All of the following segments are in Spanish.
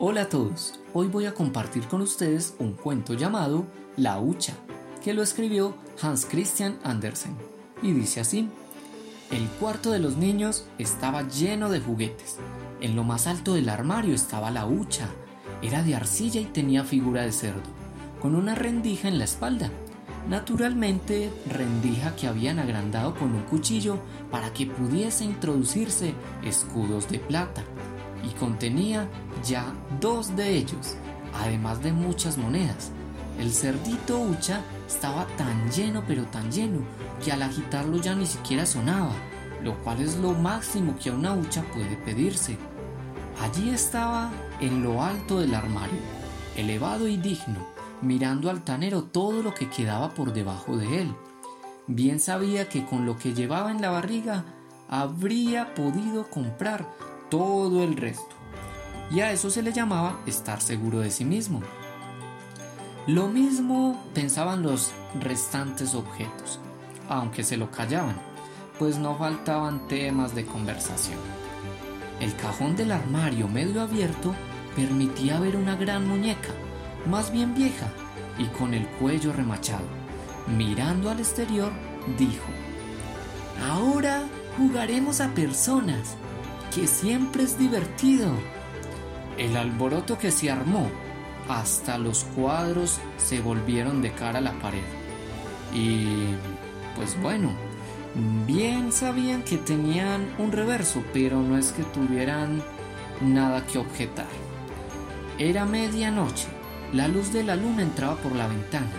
Hola a todos, hoy voy a compartir con ustedes un cuento llamado La Hucha, que lo escribió Hans Christian Andersen, y dice así, el cuarto de los niños estaba lleno de juguetes, en lo más alto del armario estaba la hucha, era de arcilla y tenía figura de cerdo, con una rendija en la espalda, naturalmente rendija que habían agrandado con un cuchillo para que pudiese introducirse escudos de plata y contenía ya dos de ellos, además de muchas monedas. El cerdito hucha estaba tan lleno pero tan lleno que al agitarlo ya ni siquiera sonaba, lo cual es lo máximo que a una hucha puede pedirse. Allí estaba en lo alto del armario, elevado y digno, mirando altanero todo lo que quedaba por debajo de él. Bien sabía que con lo que llevaba en la barriga habría podido comprar todo el resto. Y a eso se le llamaba estar seguro de sí mismo. Lo mismo pensaban los restantes objetos, aunque se lo callaban, pues no faltaban temas de conversación. El cajón del armario medio abierto permitía ver una gran muñeca, más bien vieja, y con el cuello remachado. Mirando al exterior, dijo, Ahora jugaremos a personas que siempre es divertido. El alboroto que se armó, hasta los cuadros se volvieron de cara a la pared. Y pues bueno, bien sabían que tenían un reverso, pero no es que tuvieran nada que objetar. Era medianoche, la luz de la luna entraba por la ventana,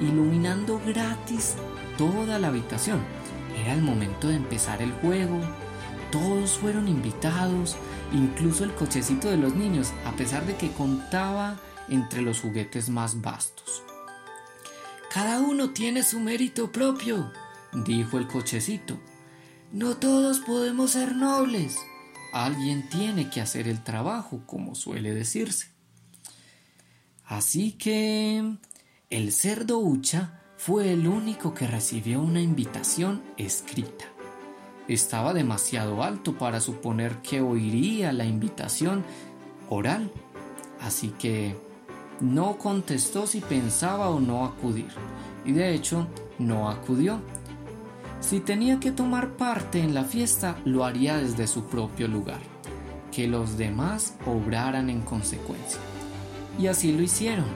iluminando gratis toda la habitación. Era el momento de empezar el juego, todos fueron invitados, incluso el cochecito de los niños, a pesar de que contaba entre los juguetes más vastos. Cada uno tiene su mérito propio, dijo el cochecito. No todos podemos ser nobles. Alguien tiene que hacer el trabajo, como suele decirse. Así que el cerdo Ucha fue el único que recibió una invitación escrita estaba demasiado alto para suponer que oiría la invitación oral, así que no contestó si pensaba o no acudir, y de hecho no acudió. Si tenía que tomar parte en la fiesta, lo haría desde su propio lugar, que los demás obraran en consecuencia. Y así lo hicieron.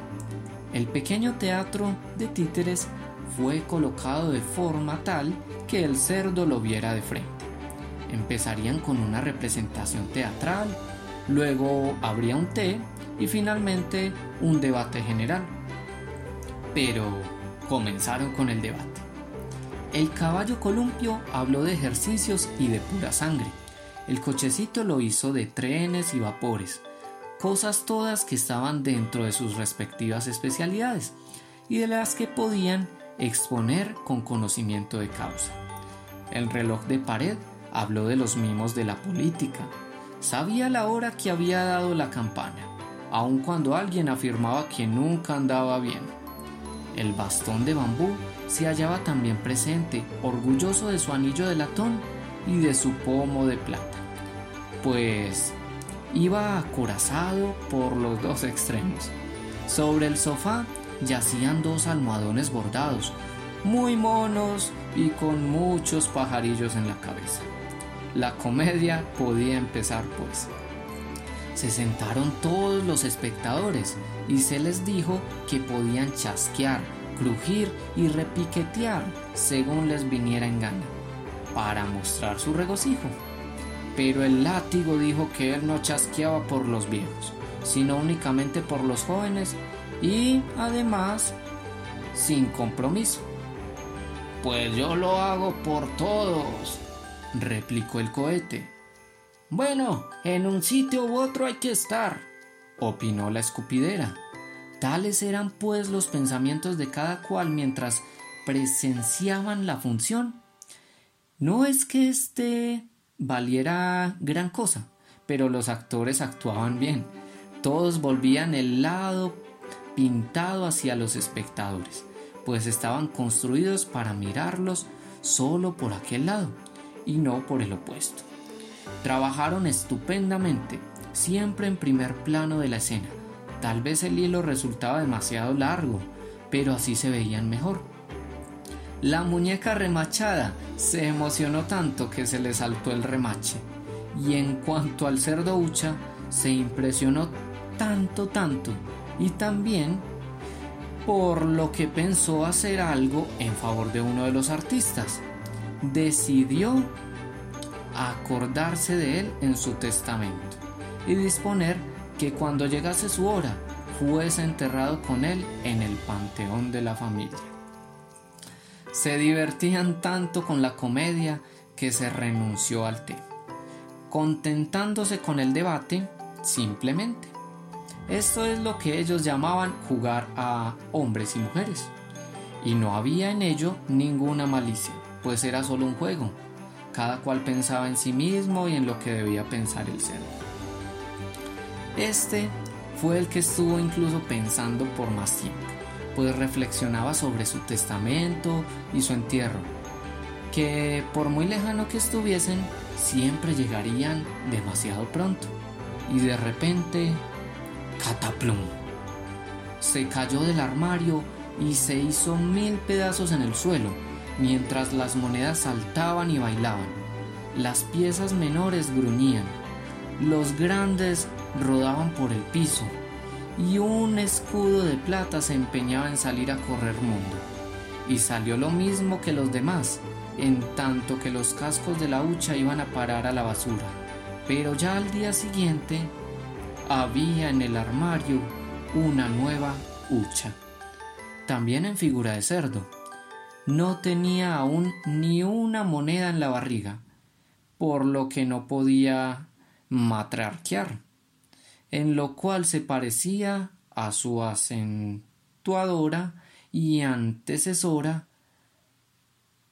El pequeño teatro de títeres fue colocado de forma tal que el cerdo lo viera de frente. Empezarían con una representación teatral, luego habría un té y finalmente un debate general. Pero comenzaron con el debate. El caballo columpio habló de ejercicios y de pura sangre. El cochecito lo hizo de trenes y vapores, cosas todas que estaban dentro de sus respectivas especialidades y de las que podían exponer con conocimiento de causa. El reloj de pared habló de los mimos de la política. Sabía la hora que había dado la campana, aun cuando alguien afirmaba que nunca andaba bien. El bastón de bambú se hallaba también presente, orgulloso de su anillo de latón y de su pomo de plata, pues iba acorazado por los dos extremos. Sobre el sofá yacían dos almohadones bordados, muy monos y con muchos pajarillos en la cabeza. La comedia podía empezar pues. Se sentaron todos los espectadores y se les dijo que podían chasquear, crujir y repiquetear según les viniera en gana, para mostrar su regocijo. Pero el látigo dijo que él no chasqueaba por los viejos, sino únicamente por los jóvenes y además sin compromiso. Pues yo lo hago por todos, replicó el cohete. Bueno, en un sitio u otro hay que estar, opinó la escupidera. Tales eran pues los pensamientos de cada cual mientras presenciaban la función. No es que éste valiera gran cosa, pero los actores actuaban bien. Todos volvían el lado pintado hacia los espectadores, pues estaban construidos para mirarlos solo por aquel lado y no por el opuesto. Trabajaron estupendamente, siempre en primer plano de la escena. Tal vez el hilo resultaba demasiado largo, pero así se veían mejor. La muñeca remachada se emocionó tanto que se le saltó el remache. Y en cuanto al cerdo hucha, se impresionó tanto, tanto, y también por lo que pensó hacer algo en favor de uno de los artistas. Decidió acordarse de él en su testamento y disponer que cuando llegase su hora fuese enterrado con él en el panteón de la familia. Se divertían tanto con la comedia que se renunció al té, contentándose con el debate simplemente. Esto es lo que ellos llamaban jugar a hombres y mujeres. Y no había en ello ninguna malicia, pues era solo un juego. Cada cual pensaba en sí mismo y en lo que debía pensar el ser. Este fue el que estuvo incluso pensando por más tiempo, pues reflexionaba sobre su testamento y su entierro, que por muy lejano que estuviesen, siempre llegarían demasiado pronto. Y de repente Cataplum. Se cayó del armario y se hizo mil pedazos en el suelo, mientras las monedas saltaban y bailaban. Las piezas menores gruñían, los grandes rodaban por el piso, y un escudo de plata se empeñaba en salir a correr mundo. Y salió lo mismo que los demás, en tanto que los cascos de la hucha iban a parar a la basura. Pero ya al día siguiente había en el armario una nueva hucha, también en figura de cerdo. No tenía aún ni una moneda en la barriga, por lo que no podía matrarquear, en lo cual se parecía a su acentuadora y antecesora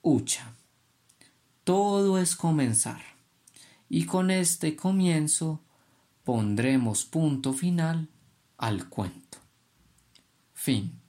hucha. Todo es comenzar, y con este comienzo pondremos punto final al cuento. Fin.